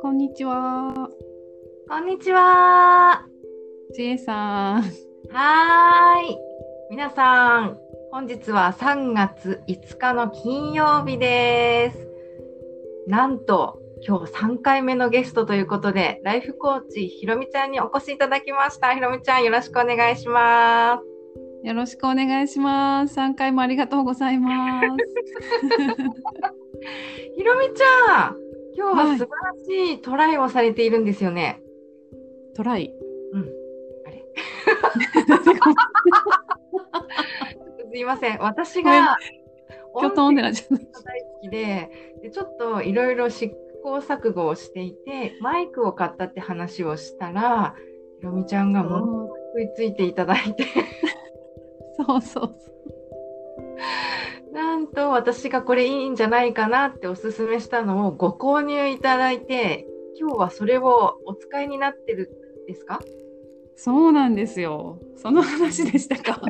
こんにちは。こんにちは。ちえさん。はーい。皆さん、本日は3月5日の金曜日です。なんと、今日3回目のゲストということで、ライフコーチひろみちゃんにお越しいただきました。ひろみちゃん、よろしくお願いします。よろしくお願いします。3回もありがとうございます。ひろみちゃん、今日は素晴らしいトライをされているんですよね。トライ？うん。あれ？すいません。私がきょとんでなっちゃっ大好きででちょっといろいろ試行錯誤をしていてマイクを買ったって話をしたらひろみちゃんがものすごいついていただいて そうそうそう。なんと私がこれいいんじゃないかなっておすすめしたのをご購入いただいて今日はそれをお使いになってるんですか？そうなんですよ。その話でしたか？そ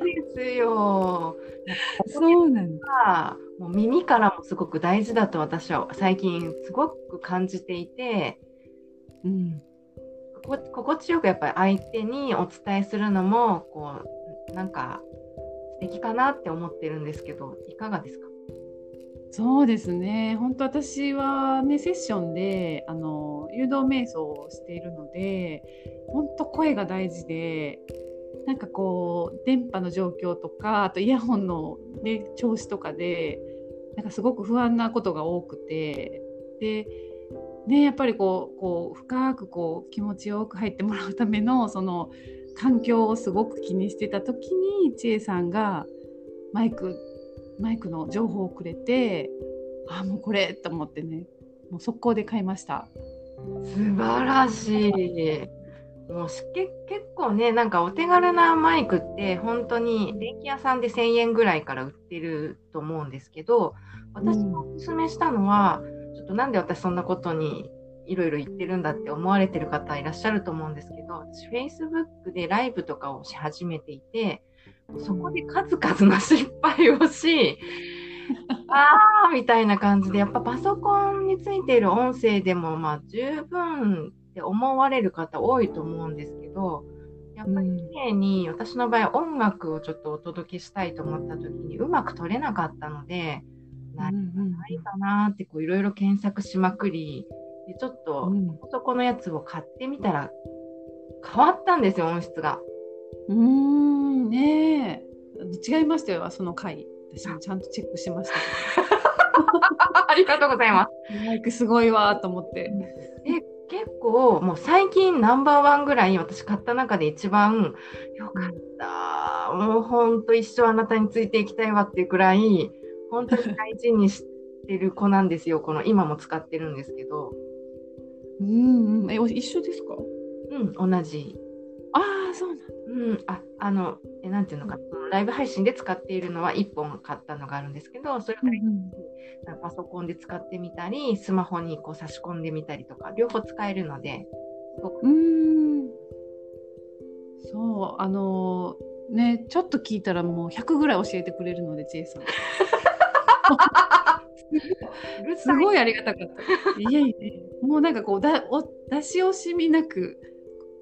うですよ。そうなんだ。もう耳からもすごく大事だと私は最近すごく感じていて、うん。こ心地よくやっぱり相手にお伝えするのもこうなんか素敵かなって思ってるんですけどいかがですか？そうですね。本当私はねセッションであの誘導瞑想をしているので、本当声が大事で、なんかこう電波の状況とか、あとイヤホンのね調子とかで、なんかすごく不安なことが多くて、で。ね、やっぱりこうこう深くこう気持ちよく入ってもらうための その環境をすごく気にしてた時に千恵さんがマイクマイクの情報をくれてあもうこれと思ってねもう速攻で買いました。素晴らしい。もうけ結構ねなんかお手軽なマイクって本当に電気屋さんで1000円ぐらいから売ってると思うんですけど私がおすすめしたのは、うんちょっとなんで私そんなことにいろいろ言ってるんだって思われてる方いらっしゃると思うんですけど、私 Facebook でライブとかをし始めていて、そこで数々の失敗をし、あーみたいな感じで、やっぱパソコンについている音声でもまあ十分って思われる方多いと思うんですけど、やっぱり綺麗に私の場合音楽をちょっとお届けしたいと思った時にうまく撮れなかったので、何かないかなってこういろいろ検索しまくりでちょっとそこのやつを買ってみたら変わったんですよ音質が。うーん。ね違いましたよその回。私もちゃんとチェックしました ありがとうございます。マイクすごいわと思って。え結構もう最近ナンバーワンぐらい私買った中で一番よかったもうほんと一生あなたについていきたいわっていうくらい本当に大事にしてる子なんですよ。この今も使ってるんですけど。うんうん。え、一緒ですか？うん、同じ。ああ、そうなんうん、あ、あの、え、なんていうのか、ライブ配信で使っているのは1本買ったのがあるんですけど、それから、うんうん、パソコンで使ってみたり、スマホにこう差し込んでみたりとか、両方使えるので、すごく。うん。そう、あのー、ね、ちょっと聞いたらもう100ぐらい教えてくれるので、ジェイさん。すごいありがたかった。いやいや、もうなんかこうだお出し惜しみなく、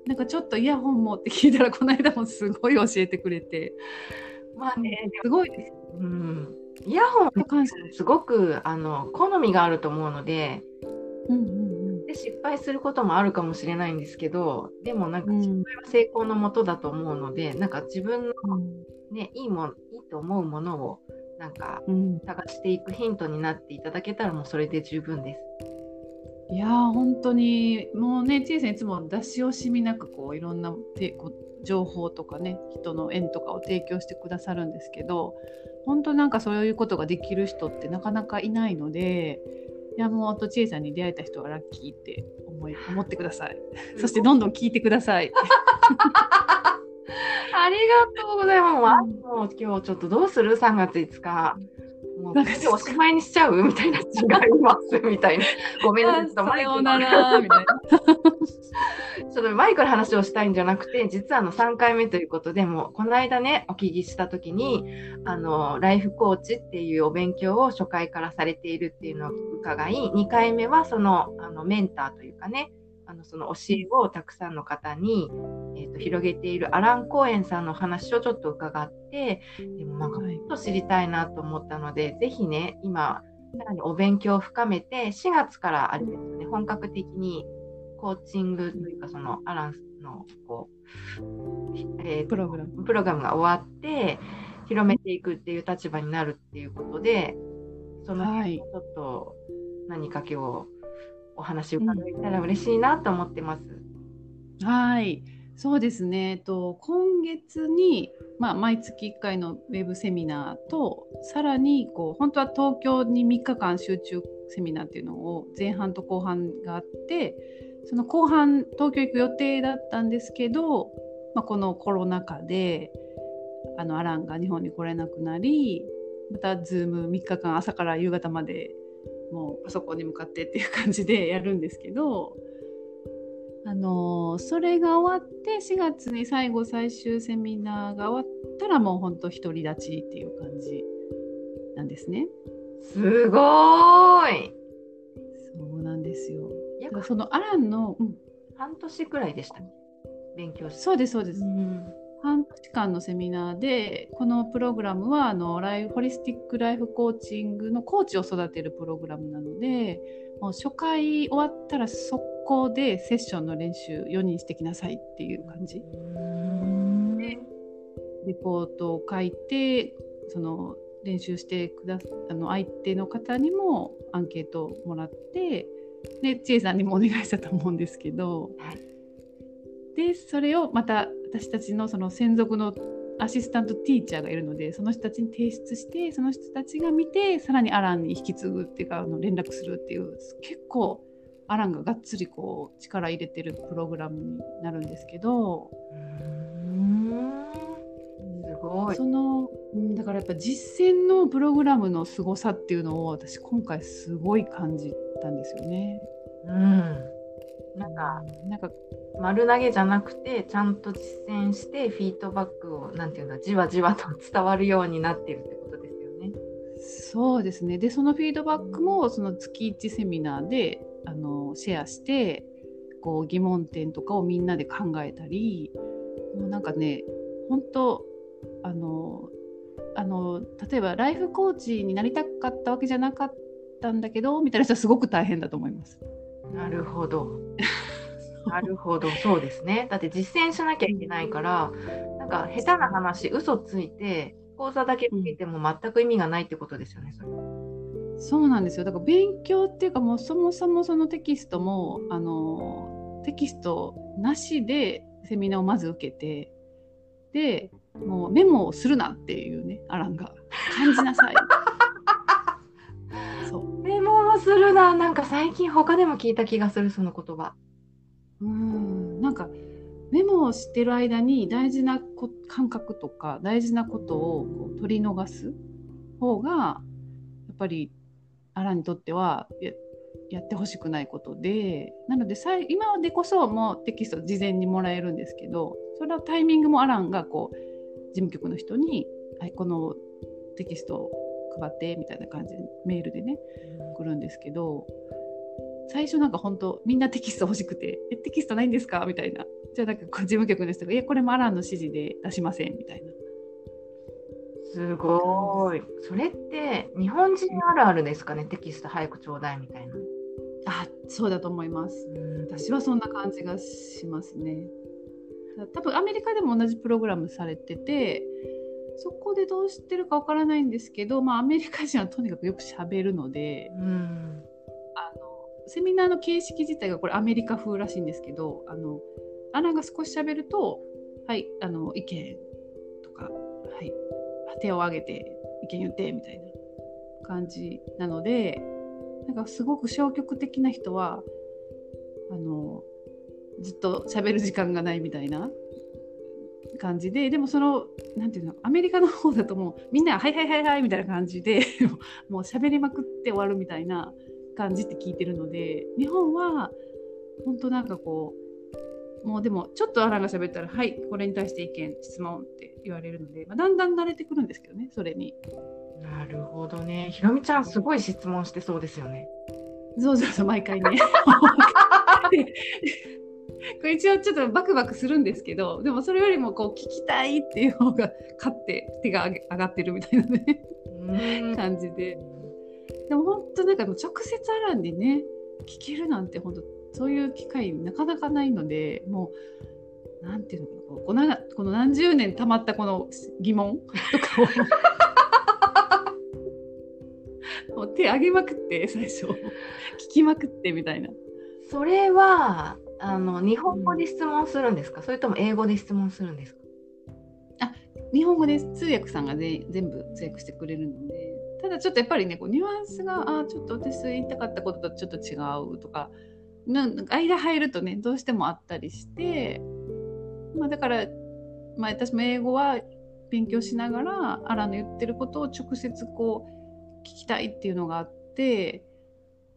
なんかちょっとイヤホンもって聞いたら、この間もすごい教えてくれて。まあね、すごいです。うん、イヤホン関してすごくあの好みがあると思うので、うんうんうん、で失敗することもあるかもしれないんですけど、でもなんか失敗は成功のもとだと思うので、うん、なんか自分の、ね、いいもんいいと思うものをなんか探していくヒントになっていただけたらもうそれで十分です。いやー本当にもうねちいさんいつも出し惜しみなくこういろんな情報とかね人の縁とかを提供してくださるんですけど本当なんかそういうことができる人ってなかなかいないのでいやもうあとちいさんに出会えた人はラッキーって思い思ってください そしてどんどん聞いてください。ありがとうございます。もう今日ちょっとどうする ?3 月5日。もうおしまいにしちゃう？みたいな違いますみたいな。ごめんなさい。さようならみたいな。ちょっとマイクの話をしたいんじゃなくて、実はあの3回目ということでも、この間ね、お聞きしたときに、あの、ライフコーチっていうお勉強を初回からされているっていうのを伺い、2回目はその、あの、メンターというかね、あのその教えをたくさんの方に、えーと、広げているアラン・コーエンさんの話をちょっと伺ってでもなんかもっと知りたいなと思ったので、はい、ぜひね今さらにお勉強を深めて4月からあれですよね本格的にコーチングというかそのアランのこう、えー、プログラム。プログラムが終わって広めていくっていう立場になるっていうことでその辺をちょっと何か今日お話伺えたら嬉しいなと思ってます。はい。そうですね、と今月に、まあ、毎月1回のウェブセミナーとさらにこう本当は東京に3日間集中セミナーっていうのを前半と後半があってその後半東京行く予定だったんですけど、まあ、このコロナ禍であのアランが日本に来れなくなりまた Zoom3 日間朝から夕方までもうパソコンに向かってっていう感じでやるんですけど、あのー、それが終わって4月に最後最終セミナーが終わったらもうほんと独り立ちっていう感じなんですね。すごーい。そうなんですよ。そのアランの、うん、半年くらいでしたね勉強して。そうですそうです、うん半年間のセミナーでこのプログラムはあのライフホリスティック・ライフ・コーチングのコーチを育てるプログラムなのでもう初回終わったら速攻でセッションの練習4人してきなさいっていう感じ。でレポートを書いてその練習してくだあの相手の方にもアンケートをもらってで千恵さんにもお願いしたと思うんですけど、はい、でそれをまた私たちのその専属のアシスタントティーチャーがいるのでその人たちに提出してその人たちが見てさらにアランに引き継ぐっていうかあの連絡するっていう結構アランががっつりこう力入れてるプログラムになるんですけど。すごいそのだからやっぱ実践のプログラムの凄さっていうのを私今回すごい感じたんですよね。うん、なんかなんか丸投げじゃなくてちゃんと実践してフィードバックをなんていうんだじわじわと 伝わるようになっているってことですよね。そうですねでそのフィードバックもその月1セミナーであのシェアしてこう疑問点とかをみんなで考えたりもうなんかね本当あのあの例えばライフコーチになりたかったわけじゃなかったんだけどみたいな人はすごく大変だと思います。なるほど。なるほど、そうですね。だって実践しなきゃいけないから、なんか下手な話、嘘ついて、講座だけ受けても全く意味がないってことですよね、それ。そうなんですよ。だから勉強っていうか、もうそもそもそのテキストも、あの、テキストなしでセミナーをまず受けて、で、もうメモをするなっていうね、アランが。感じなさい。そう。メモをするな。なんか最近他でも聞いた気がする、その言葉。うん。なんかメモをしてる間に大事な感覚とか大事なことをこう取り逃す方がやっぱりアラにとってはやってほしくないことでなので今でこそもうテキスト事前にもらえるんですけどそれはタイミングもアランがこう事務局の人に、はい、このテキストを配ってみたいな感じでメールでね来るんですけど最初なんか本当みんなテキスト欲しくて「えテキストないんですか?」みたいなじゃあなんか事務局の人が「いやこれもアランの指示で出しません」みたいな。すごい。それって日本人あるあるですかね？テキスト早くちょうだいみたいな。あそうだと思います。私はそんな感じがしますね。多分アメリカでも同じプログラムされててそこでどうしてるかわからないんですけど、まあ、アメリカ人はとにかくよくしゃべるので、うん、セミナーの形式自体がこれアメリカ風らしいんですけどあのアナが少し喋るとはいあの意見とか、はい、手を挙げて意見言ってみたいな感じなのでなんかすごく消極的な人はあのずっと喋る時間がないみたいな感じででもそのなんていうのアメリカの方だともうみんな「はいはいはいはい」みたいな感じでもう喋りまくって終わるみたいな感じって聞いてるので日本は本当なんかこうもうでもちょっとアランが喋ったら「はいこれに対して意見質問」って言われるので、まあ、だんだん慣れてくるんですけどねそれに。なるほどね。ひろみちゃんすごい質問してそうですよね。そうそうそう毎回ね。これ一応ちょっとバクバクするんですけどでもそれよりもこう聞きたいっていう方が勝って手が上がってるみたいなね感じででも本当なんかもう直接アランでね聞けるなんて本当そういう機会なかなかないのでもうなんていうのかなこのこの何十年たまったこの疑問とかを もう手上げまくって最初。聞きまくってみたいな。それはあの日本語で質問するんですか、それとも英語で質問するんですか？あ日本語で通訳さんが全部通訳してくれるのでただちょっとやっぱりねこうニュアンスがあちょっと私言いたかったこととちょっと違うとかなん間入るとねどうしてもあったりして、まあ、だから、まあ、私も英語は勉強しながらアラの言ってることを直接こう聞きたいっていうのがあって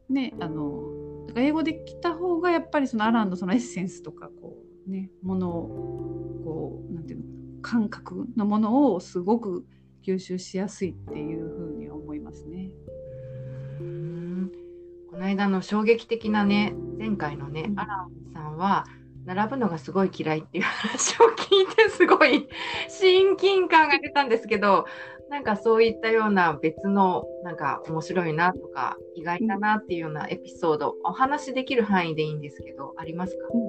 ねあのだから英語で来た方がやっぱりそのアランのそのエッセンスとかこうねものをこうなんていうの感覚のものをすごく吸収しやすいっていうふうに思いますね。この間の衝撃的なね前回のね、うん、アランさんは並ぶのがすごい嫌いっていう話を聞いてすごい 親近感が出たんですけどなんかそういったような別のなんか面白いなとか意外だなっていうようなエピソード、お話できる範囲でいいんですけどありますか、うん、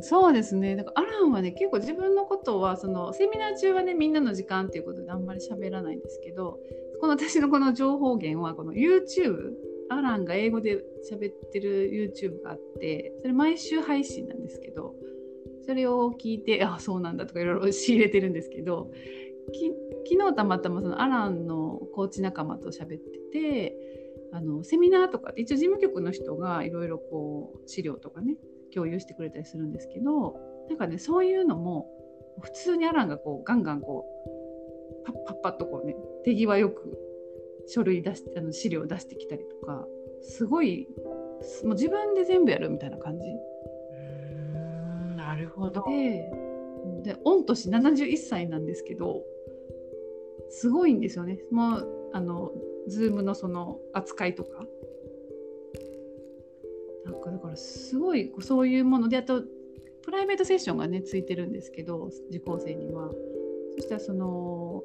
そうですね。だからアランはね結構自分のことはそのセミナー中はねみんなの時間っていうことであんまり喋らないんですけどこの私のこの情報源はこの YouTube アランが英語で喋ってる YouTube があってそれ毎週配信なんですけどそれを聞いてあそうなんだとかいろいろ仕入れてるんですけど昨日たまたまそのアランのコーチ仲間と喋っててあのセミナーとかって一応事務局の人がいろいろこう資料とかね共有してくれたりするんですけどなんかねそういうのも普通にアランがこうガンガンこうパッパッパッとこうね手際よく書類出してあの資料出してきたりとかすごいもう自分で全部やるみたいな感じ。なるほどでで御年71歳なんですけどすごいんですよね。もうあのズームのその扱いとか。からすごいそういうものであとプライベートセッションがねついてるんですけど受講生には。そしたらその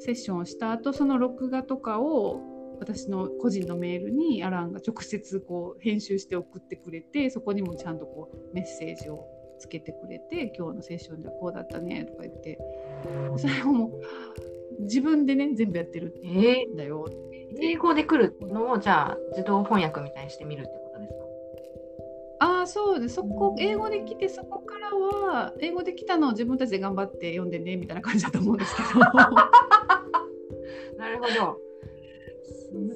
セッションをした後その録画とかを私の個人のメールにアランが直接こう編集して送ってくれてそこにもちゃんとこうメッセージをつけてくれて今日のセッションではこうだったねとか言って。それをもう自分でね全部やってるんだよ、えー、英語で来るのをじゃあ自動翻訳みたいにしてみるってああそうですそこ英語で来てそこからは英語で来たのを自分たちで頑張って読んでねみたいな感じだと思うんですけど。なるほど。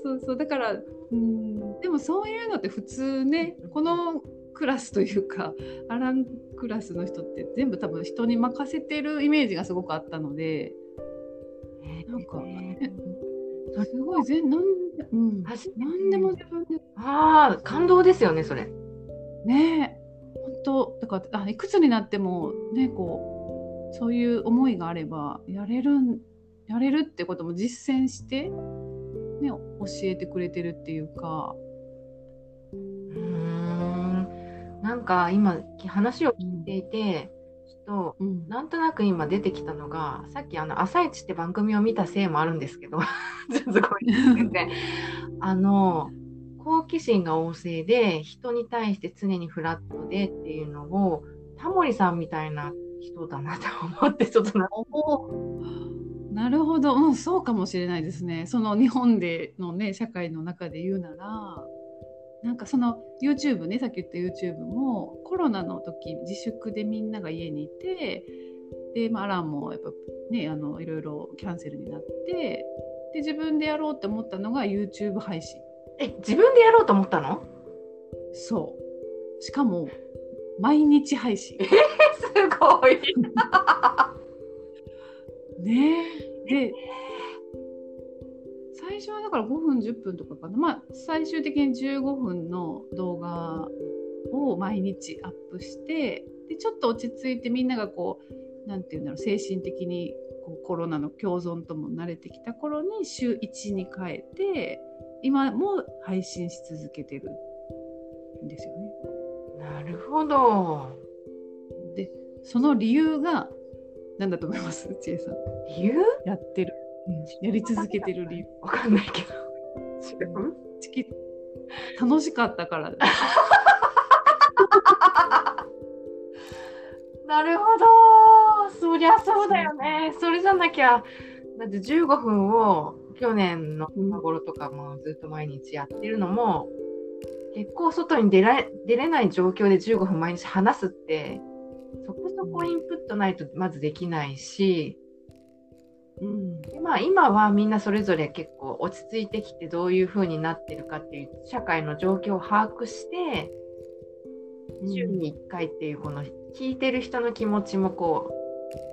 そうそうだからうんでもそういうのって普通ねこのクラスというかアランクラスの人って全部多分人に任せてるイメージがすごくあったので。なんか、えー、すごい全なんで、うん、何でも自分で。ああ、感動ですよね、それ。ねえ、本当だからあいくつになってもねこうそういう思いがあればやれるやれるってことも実践して、ね、教えてくれてるっていうか。うん。なんか今話を聞いていて、と、うん、なんとなく今出てきたのがさっきあの「朝一って番組を見たせいもあるんですけどすごい全然 あの好奇心が旺盛で人に対して常にフラットでっていうのをタモリさんみたいな人だなと思ってちょっとな なるほど、うん、そうかもしれないですね。その日本でのね社会の中で言うなら。なんかその YouTube ねさっき言った YouTube もコロナの時自粛でみんなが家にいてで、まあ、アランもやっぱねあのいろいろキャンセルになってで自分でやろうって思ったのが YouTube 配信。え自分でやろうと思ったの？そう。しかも毎日配信。すごい。ねで最初はだから5分10分とかかな。まあ最終的に15分の動画を毎日アップしてでちょっと落ち着いてみんながこうなんていうんだろう精神的にこうコロナの共存とも慣れてきた頃に週1に変えて今も配信し続けてるんですよね。なるほど。でその理由が何だと思います？千恵さん。理由？やってる、うん、やり続けてる理由。わかんないけど。楽しかったから。なるほど。そりゃそうだよね。それじゃなきゃ、だって15分を去年の今頃とかもずっと毎日やってるのも、結構外に出ら出れない状況で15分毎日話すって、そこそこインプットないとまずできないし、うん。でまあ、今はみんなそれぞれ結構落ち着いてきてどういう風になってるかっていう社会の状況を把握して週に1回っていうこの聞いてる人の気持ちもこ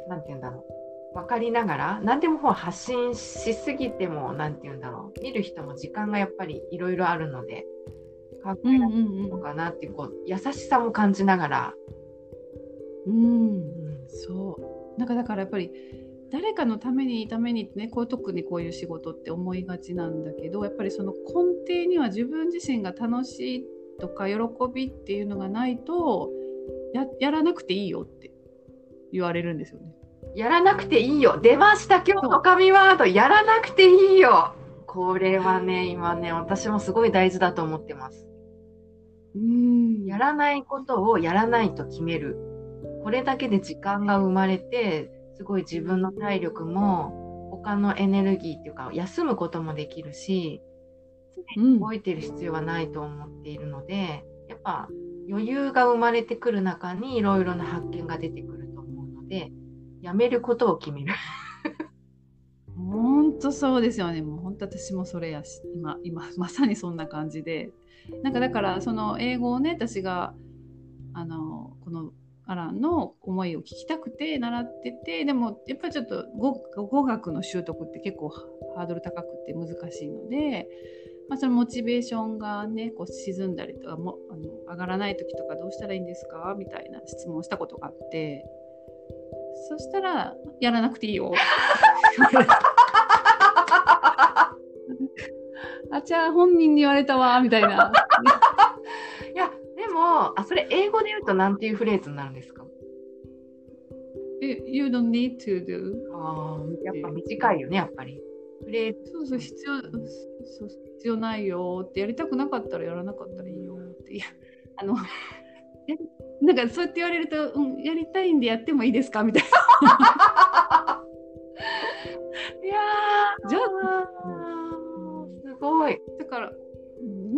う何て言うんだろう分かりながら何でも発信しすぎても何て言うんだろう。見る人も時間がやっぱりいろいろあるので考えうんうられるんのかなっていうこう優しさも感じながら、うん、うん。うん。そう。なんかだからやっぱり誰かのためにためにってねこう特にこういう仕事って思いがちなんだけどやっぱりその根底には自分自身が楽しいとか喜びっていうのがないとややらなくていいよって言われるんですよね。やらなくていいよ。出ました今日の神ワード。やらなくていいよ。これはね今ね私もすごい大事だと思ってます。うん。やらないことをやらないと決める。これだけで時間が生まれて、すごい自分の体力も、他のエネルギーっていうか、休むこともできるし、うん。動いてる必要はないと思っているので、やっぱ余裕が生まれてくる中にいろいろな発見が出てくると思うので、やめることを決める。本当そうですよね。もう本当私もそれやし、今、今、まさにそんな感じで。なんかだから、その英語をね、私が、あの、このアランの思いを聞きたくて習ってて、でもやっぱりちょっと語学の習得って結構ハードル高くて難しいので、まあ、そのモチベーションがね、こう沈んだりとかもあの上がらない時とかどうしたらいいんですか？みたいな質問をしたことがあって、そしたら、やらなくていいよ。あちゃ本人に言われたわみたいな。いや、でも、あ、それ英語で言うと何ていうフレーズになるんですか？え You don't need to do. ああ、やっぱ短いよね、やっぱり。フレーズそうそう、必要、そう必要ないよって、やりたくなかったらやらなかったらいいよって。あの、やなんかそうやって言われると、うん、やりたいんでやってもいいですか？みたいな。いやー、じゃあーすごい。だから、う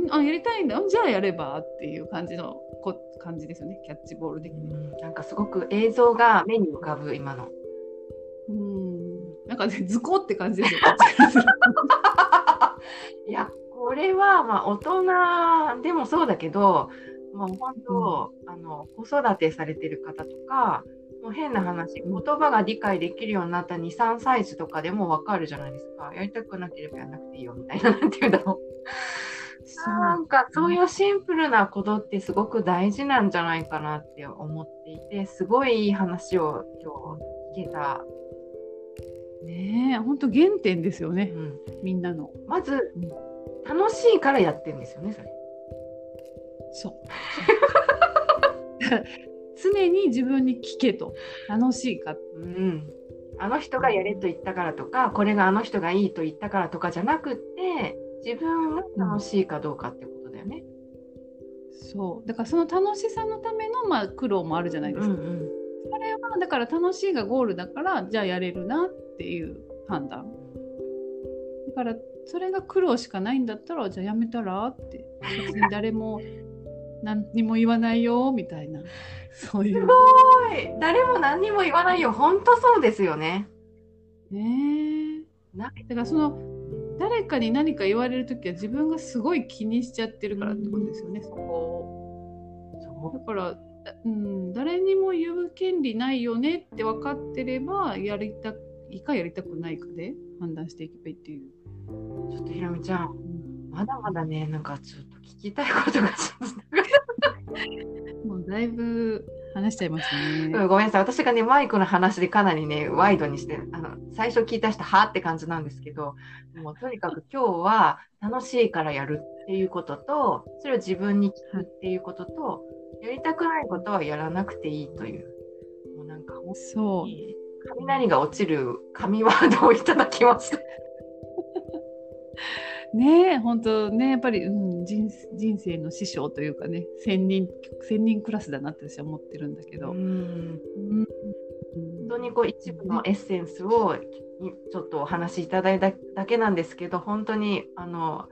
んあ、やりたいんだ。じゃあやればっていう感じのこ感じですよね。キャッチボール的に。なんかすごく映像が目に浮かぶ、今の。うん。なんかね、図工って感じですよ。いや、これはまあ大人でもそうだけど、もう本当、あの子育てされてる方とか、もう変な話、言葉が理解できるようになった2、3歳児とかでもわかるじゃないですか。やりたくなければやらなくていいよみたいな、なんていうんだろう。なんかそういうシンプルなことってすごく大事なんじゃないかなって思っていて、すごいいい話を今日聞けた。ねえ、本当原点ですよねう。ん、みんなの。まずうん、楽しいからやってるんですよね、それ。そう。常に自分に聞けと。楽しいか。うん、あの人がやれと言ったからとかこれがあの人がいいと言ったからとかじゃなくって自分が楽しいかどうかってことだよね。そう。だからその楽しさのための、まあ、苦労もあるじゃないですか。んそれはだから楽しいがゴールだからじゃあやれるなっていう判断だからそれが苦労しかないんだったらじゃあやめたらって別に誰も何にも言わないよみたいな。そういう。すごい。誰も何にも言わないよ。本当そうですよね。ねえ。なだからその誰かに何か言われる時は自分がすごい気にしちゃってるからってことですよね、そこをそだからうん、誰にも言う権利ないよねって分かってればやりたいかやりたくないかで判断していけばいいっていう。ちょっとひろみちゃん、まだまだねなんかちょっと聞きたいことがもうだいぶ話しちゃいましたね。うん、ごめんなさい。私がね、マイクの話でかなりね、ワイドにして、あの、最初聞いた人、はって感じなんですけど、もうとにかく今日は楽しいからやるっていうことと、それを自分に聞くっていうことと、やりたくないことはやらなくていいという、もうなんか本当に雷が落ちる神ワードをいただきました。ねえ本当ねやっぱり、うん、人人生の師匠というかね千人千人クラスだなって私は思ってるんだけど。うん、うん本当にこう一部のエッセンスをちょっとお話しいただいただけなんですけど本当にあの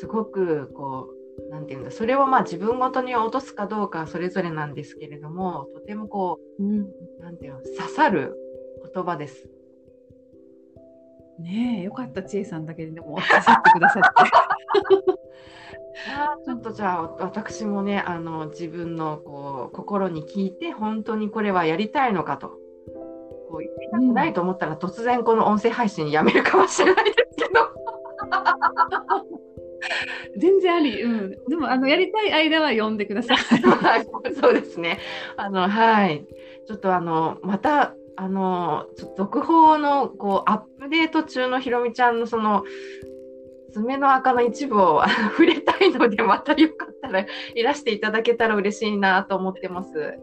すごくこうなんていうんだそれをまあ自分ごとに落とすかどうかはそれぞれなんですけれどもとてもこう、うん、なんていうの刺さる言葉です。ねえよかった千恵さんだけでも刺さってくださって。あちょっとじゃあ私もねあの自分のこう心に聞いて本当にこれはやりたいのかとこう言いたくないと思ったら、突然この音声配信やめるかもしれないですけど。全然あり、うん、でもあのやりたい間は呼んでください。そうですね。あのはい、ちょっとあのまたあの続報のこうアップデート中のひろみちゃんのその爪の赤の一部を触れたいのでまたよかったらいらしていただけたら嬉しいなと思ってます。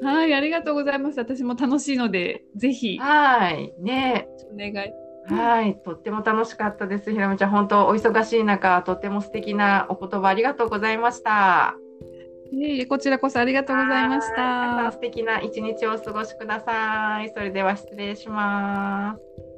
はい、ありがとうございます。私も楽しいので、ぜひ。はい、ね。お願い。はい、とっても楽しかったです。ひろみちゃん、本当お忙しい中、とっても素敵なお言葉ありがとうございました。いええ、こちらこそありがとうございました。素敵な一日をお過ごしください。それでは失礼します。